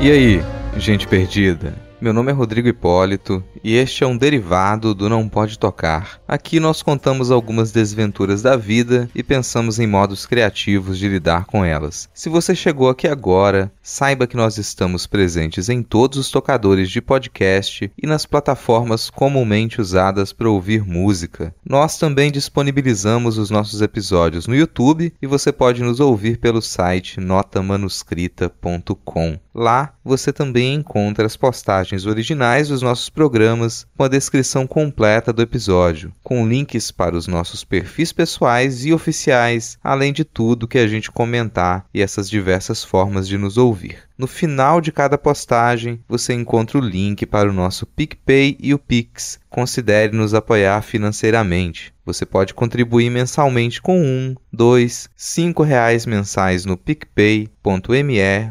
E aí, gente perdida? Meu nome é Rodrigo Hipólito e este é um derivado do Não Pode Tocar. Aqui nós contamos algumas desventuras da vida e pensamos em modos criativos de lidar com elas. Se você chegou aqui agora, saiba que nós estamos presentes em todos os tocadores de podcast e nas plataformas comumente usadas para ouvir música. Nós também disponibilizamos os nossos episódios no YouTube e você pode nos ouvir pelo site notamanuscrita.com. Lá você também encontra as postagens originais dos nossos programas com a descrição completa do episódio, com links para os nossos perfis pessoais e oficiais, além de tudo que a gente comentar e essas diversas formas de nos ouvir. No final de cada postagem, você encontra o link para o nosso PicPay e o Pix. Considere nos apoiar financeiramente. Você pode contribuir mensalmente com um, dois, cinco reais mensais no picpay.me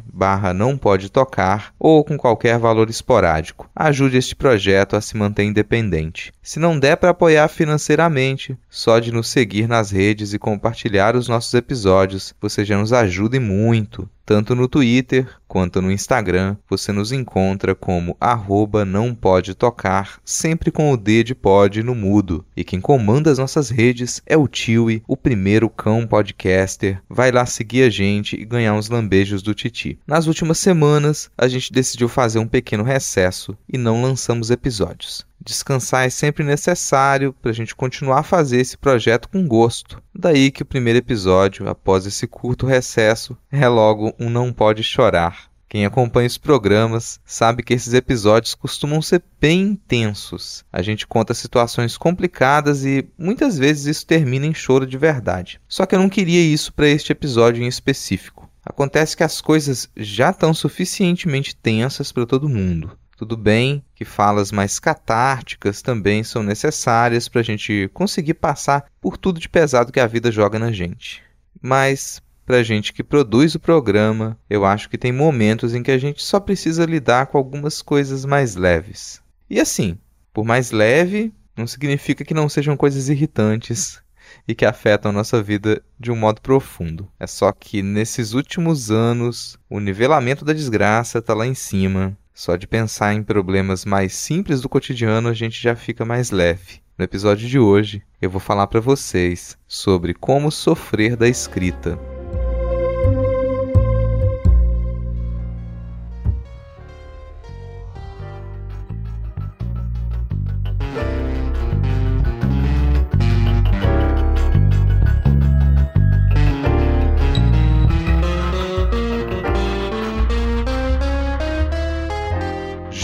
barra não pode tocar ou com qualquer valor esporádico. Ajude este projeto a se manter independente. Se não der para apoiar financeiramente, só de nos seguir nas redes e compartilhar os nossos episódios, você já nos ajuda e muito. Tanto no Twitter quanto no Instagram, você nos encontra como arroba não pode tocar, sempre com o D de pod no mudo. E quem comanda as nossas redes é o Tiwi, o primeiro cão podcaster. Vai lá seguir a gente e ganhar uns lambejos do Titi. Nas últimas semanas, a gente decidiu fazer um pequeno recesso e não lançamos episódios. Descansar é sempre necessário para a gente continuar a fazer esse projeto com gosto. Daí que o primeiro episódio, após esse curto recesso, é logo um Não Pode Chorar. Quem acompanha os programas sabe que esses episódios costumam ser bem intensos. A gente conta situações complicadas e muitas vezes isso termina em choro de verdade. Só que eu não queria isso para este episódio em específico. Acontece que as coisas já estão suficientemente tensas para todo mundo. Tudo bem que falas mais catárticas também são necessárias para a gente conseguir passar por tudo de pesado que a vida joga na gente. Mas, para a gente que produz o programa, eu acho que tem momentos em que a gente só precisa lidar com algumas coisas mais leves. E assim, por mais leve, não significa que não sejam coisas irritantes e que afetam nossa vida de um modo profundo. É só que nesses últimos anos, o nivelamento da desgraça está lá em cima só de pensar em problemas mais simples do cotidiano a gente já fica mais leve. No episódio de hoje, eu vou falar para vocês sobre como sofrer da escrita.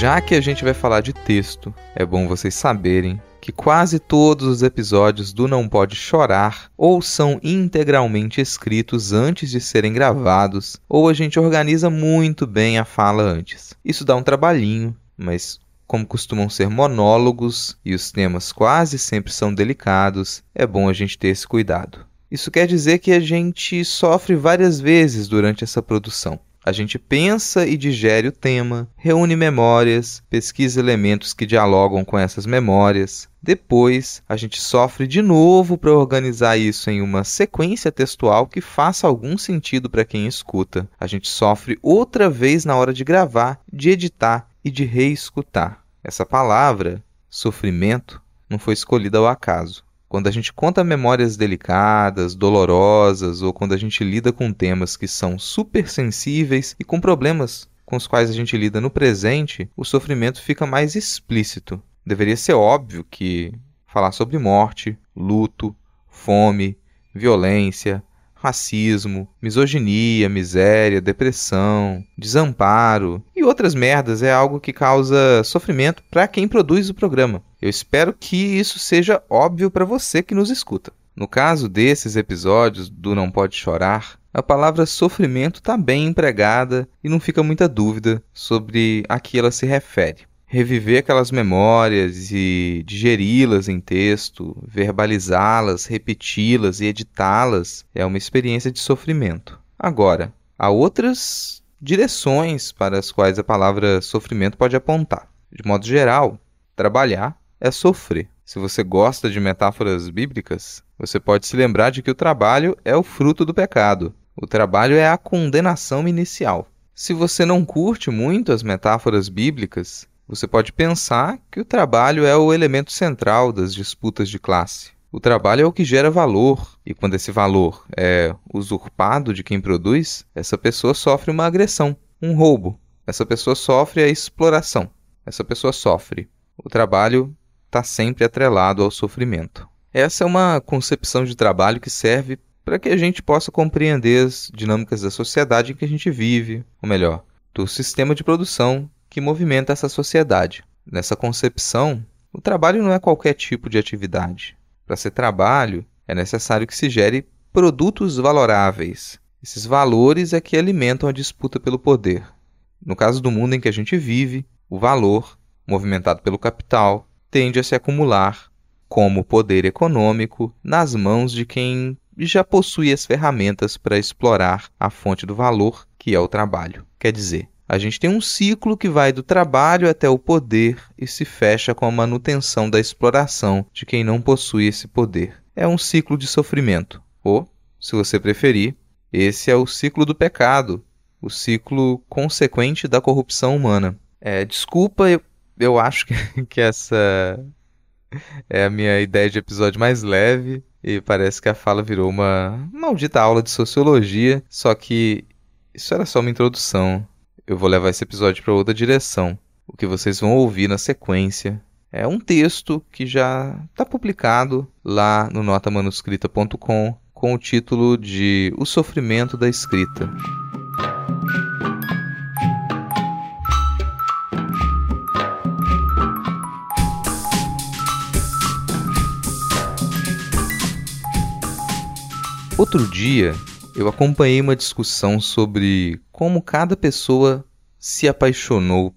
Já que a gente vai falar de texto, é bom vocês saberem que quase todos os episódios do Não Pode Chorar ou são integralmente escritos antes de serem gravados, ou a gente organiza muito bem a fala antes. Isso dá um trabalhinho, mas como costumam ser monólogos e os temas quase sempre são delicados, é bom a gente ter esse cuidado. Isso quer dizer que a gente sofre várias vezes durante essa produção. A gente pensa e digere o tema, reúne memórias, pesquisa elementos que dialogam com essas memórias. Depois, a gente sofre de novo para organizar isso em uma sequência textual que faça algum sentido para quem escuta. A gente sofre outra vez na hora de gravar, de editar e de reescutar. Essa palavra, sofrimento, não foi escolhida ao acaso. Quando a gente conta memórias delicadas, dolorosas, ou quando a gente lida com temas que são super sensíveis e com problemas com os quais a gente lida no presente, o sofrimento fica mais explícito. Deveria ser óbvio que falar sobre morte, luto, fome, violência, racismo, misoginia, miséria, depressão, desamparo e outras merdas é algo que causa sofrimento para quem produz o programa. Eu espero que isso seja óbvio para você que nos escuta. No caso desses episódios do Não Pode Chorar, a palavra sofrimento está bem empregada e não fica muita dúvida sobre a que ela se refere reviver aquelas memórias e digeri-las em texto, verbalizá-las, repeti-las e editá-las é uma experiência de sofrimento. Agora, há outras direções para as quais a palavra sofrimento pode apontar. De modo geral, trabalhar é sofrer. Se você gosta de metáforas bíblicas, você pode se lembrar de que o trabalho é o fruto do pecado. O trabalho é a condenação inicial. Se você não curte muito as metáforas bíblicas, você pode pensar que o trabalho é o elemento central das disputas de classe. O trabalho é o que gera valor, e quando esse valor é usurpado de quem produz, essa pessoa sofre uma agressão, um roubo. Essa pessoa sofre a exploração. Essa pessoa sofre. O trabalho está sempre atrelado ao sofrimento. Essa é uma concepção de trabalho que serve para que a gente possa compreender as dinâmicas da sociedade em que a gente vive, ou melhor, do sistema de produção que movimenta essa sociedade. Nessa concepção, o trabalho não é qualquer tipo de atividade. Para ser trabalho, é necessário que se gere produtos valoráveis. Esses valores é que alimentam a disputa pelo poder. No caso do mundo em que a gente vive, o valor, movimentado pelo capital, tende a se acumular como poder econômico nas mãos de quem já possui as ferramentas para explorar a fonte do valor, que é o trabalho. Quer dizer, a gente tem um ciclo que vai do trabalho até o poder e se fecha com a manutenção da exploração de quem não possui esse poder. É um ciclo de sofrimento. Ou, se você preferir, esse é o ciclo do pecado, o ciclo consequente da corrupção humana. É, desculpa, eu, eu acho que, que essa é a minha ideia de episódio mais leve e parece que a fala virou uma maldita aula de sociologia, só que isso era só uma introdução eu vou levar esse episódio para outra direção. O que vocês vão ouvir na sequência é um texto que já está publicado lá no notamanuscrita.com com o título de O Sofrimento da Escrita. Outro dia, eu acompanhei uma discussão sobre como cada pessoa se apaixonou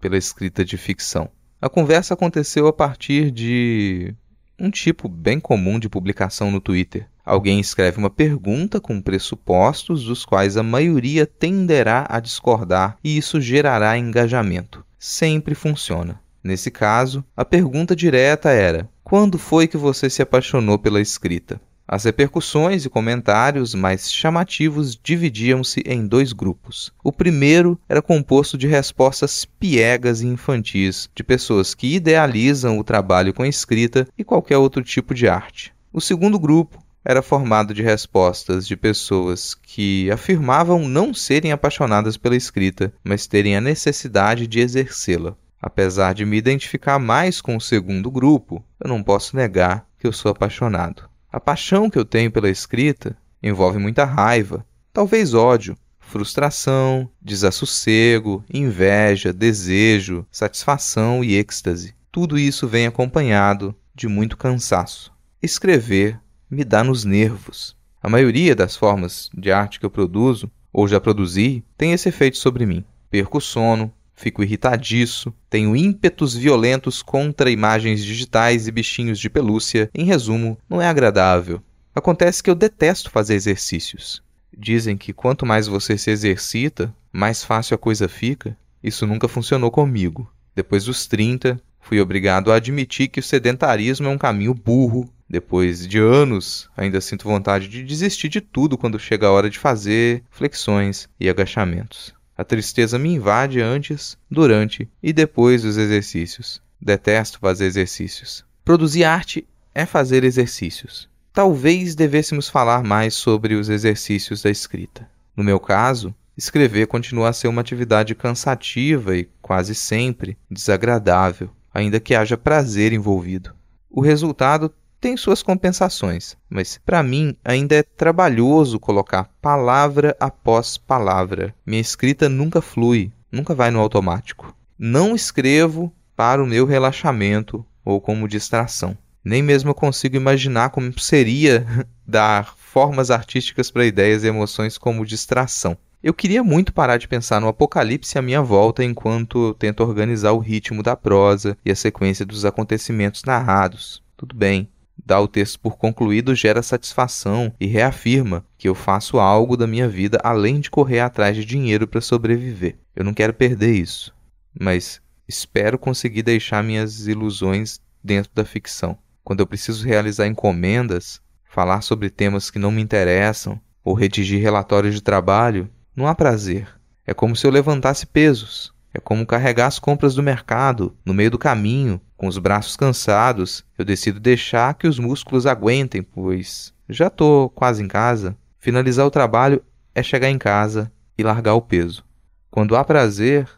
pela escrita de ficção. A conversa aconteceu a partir de um tipo bem comum de publicação no Twitter. Alguém escreve uma pergunta com pressupostos dos quais a maioria tenderá a discordar e isso gerará engajamento. Sempre funciona. Nesse caso, a pergunta direta era: Quando foi que você se apaixonou pela escrita? As repercussões e comentários mais chamativos dividiam-se em dois grupos. O primeiro era composto de respostas piegas e infantis, de pessoas que idealizam o trabalho com escrita e qualquer outro tipo de arte. O segundo grupo era formado de respostas de pessoas que afirmavam não serem apaixonadas pela escrita, mas terem a necessidade de exercê-la. Apesar de me identificar mais com o segundo grupo, eu não posso negar que eu sou apaixonado. A paixão que eu tenho pela escrita envolve muita raiva, talvez ódio, frustração, desassossego, inveja, desejo, satisfação e êxtase. Tudo isso vem acompanhado de muito cansaço. Escrever me dá nos nervos. A maioria das formas de arte que eu produzo, ou já produzi, tem esse efeito sobre mim. Perco o sono, Fico irritadiço, tenho ímpetos violentos contra imagens digitais e bichinhos de pelúcia. Em resumo, não é agradável. Acontece que eu detesto fazer exercícios. Dizem que quanto mais você se exercita, mais fácil a coisa fica. Isso nunca funcionou comigo. Depois dos 30, fui obrigado a admitir que o sedentarismo é um caminho burro. Depois de anos, ainda sinto vontade de desistir de tudo quando chega a hora de fazer flexões e agachamentos. A tristeza me invade antes, durante e depois dos exercícios. Detesto fazer exercícios. Produzir arte é fazer exercícios. Talvez devêssemos falar mais sobre os exercícios da escrita. No meu caso, escrever continua a ser uma atividade cansativa e quase sempre desagradável, ainda que haja prazer envolvido. O resultado tem suas compensações, mas para mim ainda é trabalhoso colocar palavra após palavra. Minha escrita nunca flui, nunca vai no automático. Não escrevo para o meu relaxamento ou como distração. Nem mesmo eu consigo imaginar como seria dar formas artísticas para ideias e emoções como distração. Eu queria muito parar de pensar no apocalipse à minha volta enquanto eu tento organizar o ritmo da prosa e a sequência dos acontecimentos narrados. Tudo bem, Dar o texto por concluído gera satisfação e reafirma que eu faço algo da minha vida além de correr atrás de dinheiro para sobreviver. Eu não quero perder isso, mas espero conseguir deixar minhas ilusões dentro da ficção. Quando eu preciso realizar encomendas, falar sobre temas que não me interessam ou redigir relatórios de trabalho, não há prazer. É como se eu levantasse pesos. É como carregar as compras do mercado no meio do caminho com os braços cansados, eu decido deixar que os músculos aguentem, pois já estou quase em casa. Finalizar o trabalho é chegar em casa e largar o peso. Quando há prazer,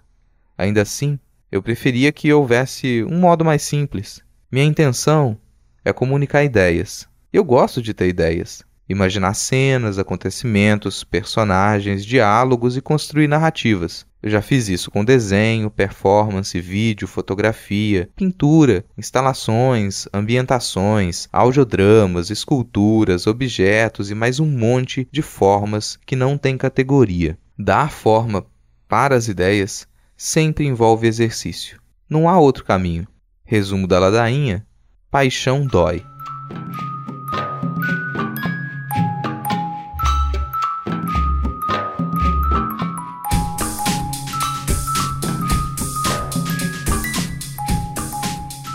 ainda assim, eu preferia que houvesse um modo mais simples. Minha intenção é comunicar ideias. Eu gosto de ter ideias, imaginar cenas, acontecimentos, personagens, diálogos e construir narrativas. Eu já fiz isso com desenho, performance, vídeo, fotografia, pintura, instalações, ambientações, audiodramas, esculturas, objetos e mais um monte de formas que não têm categoria. Dar forma para as ideias sempre envolve exercício. Não há outro caminho. Resumo da ladainha: paixão dói.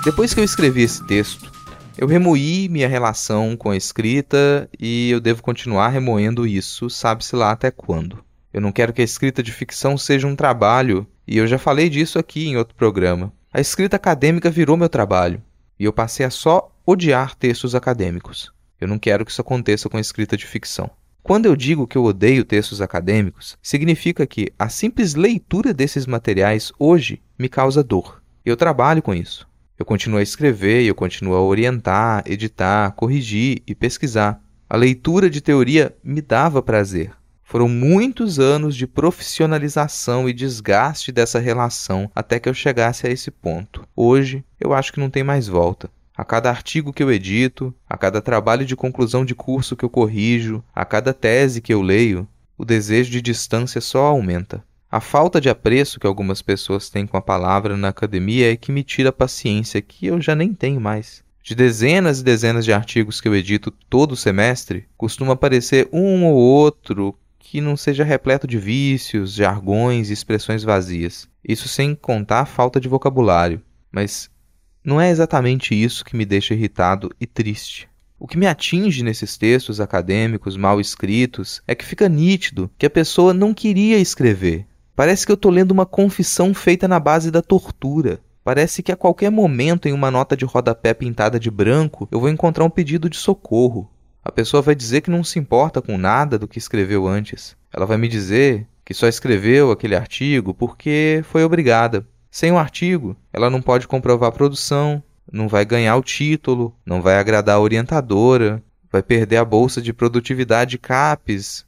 Depois que eu escrevi esse texto, eu remoí minha relação com a escrita e eu devo continuar remoendo isso, sabe-se lá até quando. Eu não quero que a escrita de ficção seja um trabalho, e eu já falei disso aqui em outro programa. A escrita acadêmica virou meu trabalho, e eu passei a só odiar textos acadêmicos. Eu não quero que isso aconteça com a escrita de ficção. Quando eu digo que eu odeio textos acadêmicos, significa que a simples leitura desses materiais hoje me causa dor. Eu trabalho com isso. Eu continuo a escrever eu continuo a orientar, editar, corrigir e pesquisar. A leitura de teoria me dava prazer. Foram muitos anos de profissionalização e desgaste dessa relação até que eu chegasse a esse ponto. Hoje, eu acho que não tem mais volta. A cada artigo que eu edito, a cada trabalho de conclusão de curso que eu corrijo, a cada tese que eu leio, o desejo de distância só aumenta. A falta de apreço que algumas pessoas têm com a palavra na academia é que me tira a paciência, que eu já nem tenho mais. De dezenas e dezenas de artigos que eu edito todo semestre, costuma aparecer um ou outro que não seja repleto de vícios, jargões e expressões vazias. Isso sem contar a falta de vocabulário. Mas não é exatamente isso que me deixa irritado e triste. O que me atinge nesses textos acadêmicos mal escritos é que fica nítido que a pessoa não queria escrever, Parece que eu estou lendo uma confissão feita na base da tortura. Parece que a qualquer momento, em uma nota de rodapé pintada de branco, eu vou encontrar um pedido de socorro. A pessoa vai dizer que não se importa com nada do que escreveu antes. Ela vai me dizer que só escreveu aquele artigo porque foi obrigada. Sem o artigo, ela não pode comprovar a produção, não vai ganhar o título, não vai agradar a orientadora, vai perder a bolsa de produtividade CAPES,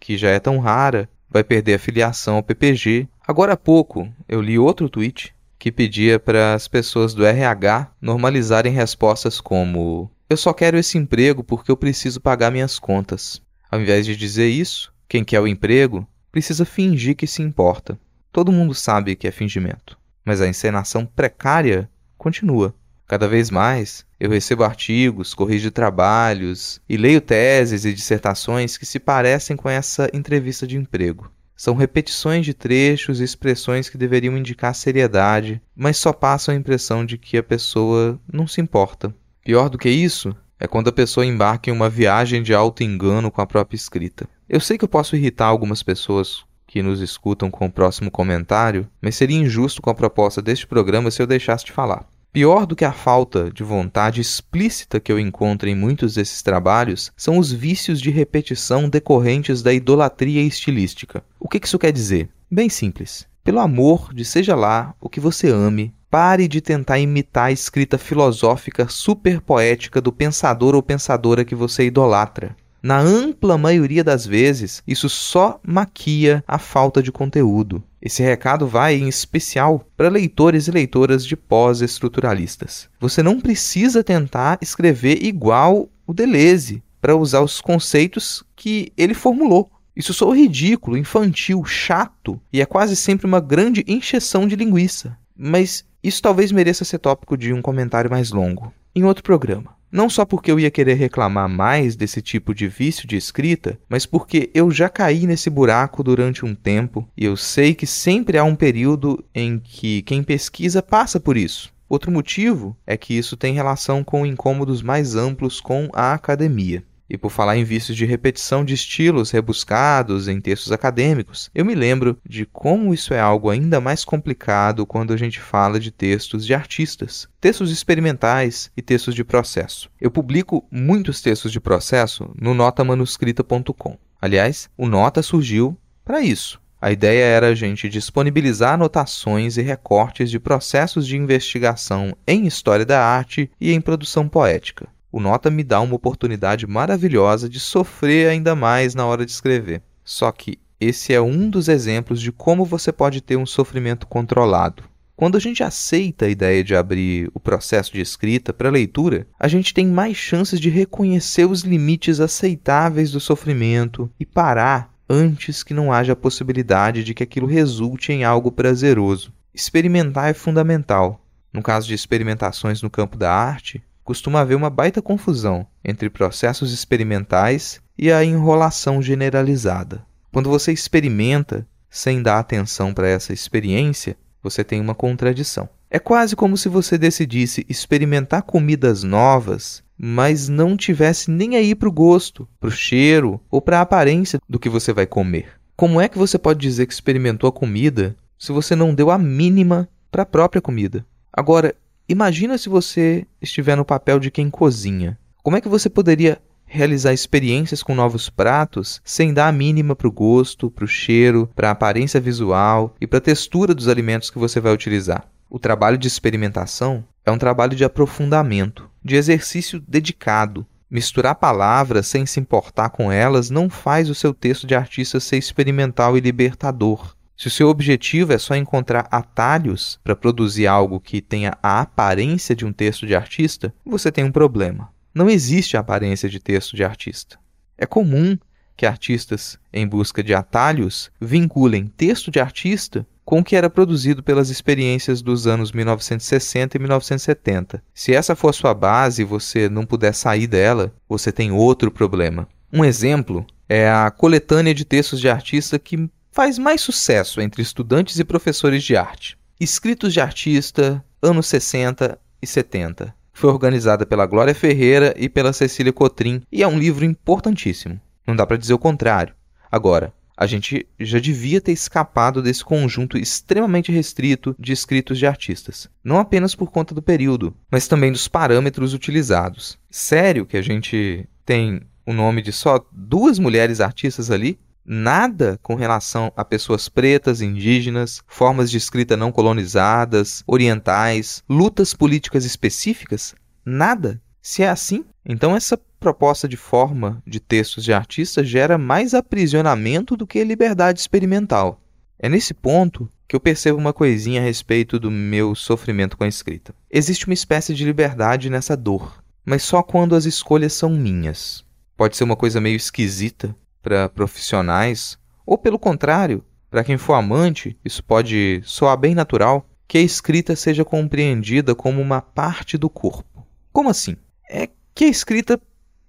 que já é tão rara, vai perder a filiação ao PPG. Agora há pouco eu li outro tweet que pedia para as pessoas do RH normalizarem respostas como: Eu só quero esse emprego porque eu preciso pagar minhas contas. Ao invés de dizer isso, quem quer o emprego precisa fingir que se importa. Todo mundo sabe que é fingimento, mas a encenação precária continua. Cada vez mais, eu recebo artigos, corrijo trabalhos e leio teses e dissertações que se parecem com essa entrevista de emprego. São repetições de trechos e expressões que deveriam indicar seriedade, mas só passam a impressão de que a pessoa não se importa. Pior do que isso é quando a pessoa embarca em uma viagem de alto engano com a própria escrita. Eu sei que eu posso irritar algumas pessoas que nos escutam com o próximo comentário, mas seria injusto com a proposta deste programa se eu deixasse de falar. Pior do que a falta de vontade explícita que eu encontro em muitos desses trabalhos são os vícios de repetição decorrentes da idolatria estilística. O que isso quer dizer? Bem simples. Pelo amor de seja lá o que você ame, Pare de tentar imitar a escrita filosófica super poética do pensador ou pensadora que você idolatra. Na ampla maioria das vezes, isso só maquia a falta de conteúdo. Esse recado vai, em especial, para leitores e leitoras de pós-estruturalistas. Você não precisa tentar escrever igual o Deleuze para usar os conceitos que ele formulou. Isso soa ridículo, infantil, chato e é quase sempre uma grande encheção de linguiça. Mas isso talvez mereça ser tópico de um comentário mais longo, em outro programa. Não só porque eu ia querer reclamar mais desse tipo de vício de escrita, mas porque eu já caí nesse buraco durante um tempo e eu sei que sempre há um período em que quem pesquisa passa por isso. Outro motivo é que isso tem relação com incômodos mais amplos com a academia. E por falar em vícios de repetição de estilos rebuscados em textos acadêmicos, eu me lembro de como isso é algo ainda mais complicado quando a gente fala de textos de artistas, textos experimentais e textos de processo. Eu publico muitos textos de processo no notamanuscrita.com. Aliás, o Nota surgiu para isso. A ideia era a gente disponibilizar anotações e recortes de processos de investigação em história da arte e em produção poética o Nota me dá uma oportunidade maravilhosa de sofrer ainda mais na hora de escrever. Só que esse é um dos exemplos de como você pode ter um sofrimento controlado. Quando a gente aceita a ideia de abrir o processo de escrita para leitura, a gente tem mais chances de reconhecer os limites aceitáveis do sofrimento e parar antes que não haja a possibilidade de que aquilo resulte em algo prazeroso. Experimentar é fundamental. No caso de experimentações no campo da arte, costuma haver uma baita confusão entre processos experimentais e a enrolação generalizada. Quando você experimenta sem dar atenção para essa experiência, você tem uma contradição. É quase como se você decidisse experimentar comidas novas, mas não tivesse nem aí para o gosto, para o cheiro ou para a aparência do que você vai comer. Como é que você pode dizer que experimentou a comida se você não deu a mínima para a própria comida? Agora, Imagina se você estiver no papel de quem cozinha. Como é que você poderia realizar experiências com novos pratos sem dar a mínima para o gosto, para o cheiro, para a aparência visual e para a textura dos alimentos que você vai utilizar? O trabalho de experimentação é um trabalho de aprofundamento, de exercício dedicado. Misturar palavras sem se importar com elas não faz o seu texto de artista ser experimental e libertador. Se o seu objetivo é só encontrar atalhos para produzir algo que tenha a aparência de um texto de artista, você tem um problema. Não existe a aparência de texto de artista. É comum que artistas, em busca de atalhos, vinculem texto de artista com o que era produzido pelas experiências dos anos 1960 e 1970. Se essa for a sua base e você não puder sair dela, você tem outro problema. Um exemplo é a coletânea de textos de artista que faz mais sucesso entre estudantes e professores de arte. Escritos de Artista, anos 60 e 70. Foi organizada pela Glória Ferreira e pela Cecília Cotrim e é um livro importantíssimo. Não dá para dizer o contrário. Agora, a gente já devia ter escapado desse conjunto extremamente restrito de escritos de artistas, não apenas por conta do período, mas também dos parâmetros utilizados. Sério que a gente tem o nome de só duas mulheres artistas ali? Nada com relação a pessoas pretas, indígenas, formas de escrita não colonizadas, orientais, lutas políticas específicas? Nada. Se é assim, então essa proposta de forma de textos de artistas gera mais aprisionamento do que liberdade experimental. É nesse ponto que eu percebo uma coisinha a respeito do meu sofrimento com a escrita. Existe uma espécie de liberdade nessa dor, mas só quando as escolhas são minhas. Pode ser uma coisa meio esquisita, para profissionais, ou pelo contrário, para quem for amante, isso pode soar bem natural, que a escrita seja compreendida como uma parte do corpo. Como assim? É que a escrita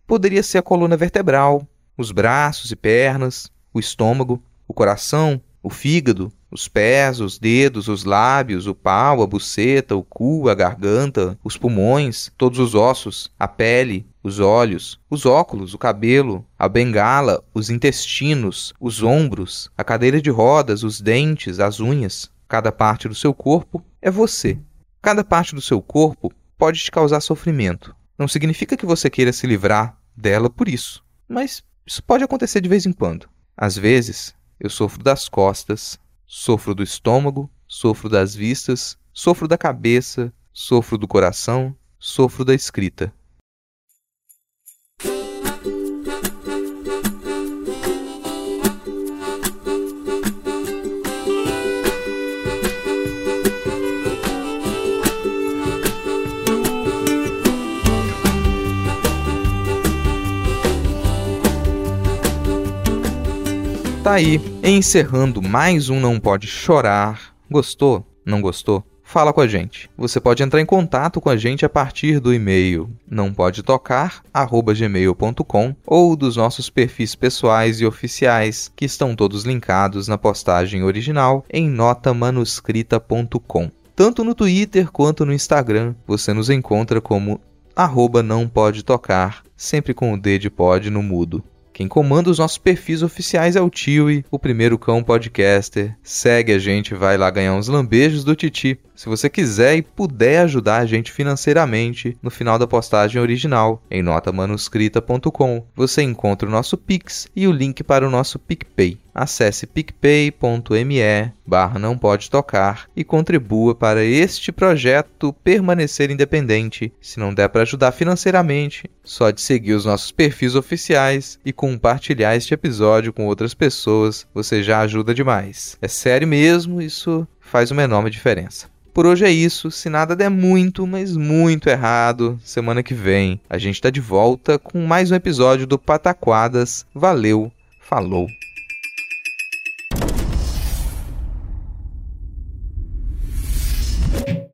poderia ser a coluna vertebral, os braços e pernas, o estômago, o coração, o fígado, os pés, os dedos, os lábios, o pau, a buceta, o cu, a garganta, os pulmões, todos os ossos, a pele, os olhos, os óculos, o cabelo, a bengala, os intestinos, os ombros, a cadeira de rodas, os dentes, as unhas. Cada parte do seu corpo é você. Cada parte do seu corpo pode te causar sofrimento. Não significa que você queira se livrar dela por isso, mas isso pode acontecer de vez em quando. Às vezes, eu sofro das costas, sofro do estômago, sofro das vistas, Sofro da cabeça, sofro do coração, sofro da escrita. Tá aí, encerrando mais um Não Pode Chorar. Gostou? Não gostou? Fala com a gente. Você pode entrar em contato com a gente a partir do e-mail não pode tocar@gmail.com ou dos nossos perfis pessoais e oficiais, que estão todos linkados na postagem original em notamanuscrita.com. Tanto no Twitter quanto no Instagram, você nos encontra como arroba não pode tocar, sempre com o D de pod no mudo. Quem comanda os nossos perfis oficiais é o Tiwi, o primeiro cão podcaster. Segue a gente, vai lá ganhar uns lambejos do Titi. Se você quiser e puder ajudar a gente financeiramente, no final da postagem original, em notamanuscrita.com, você encontra o nosso Pix e o link para o nosso PicPay. Acesse picpay.me barra não pode tocar e contribua para este projeto permanecer independente. Se não der para ajudar financeiramente, só de seguir os nossos perfis oficiais e compartilhar este episódio com outras pessoas, você já ajuda demais. É sério mesmo, isso faz uma enorme diferença. Por hoje é isso. Se nada der muito, mas muito errado, semana que vem a gente está de volta com mais um episódio do Pataquadas. Valeu, falou!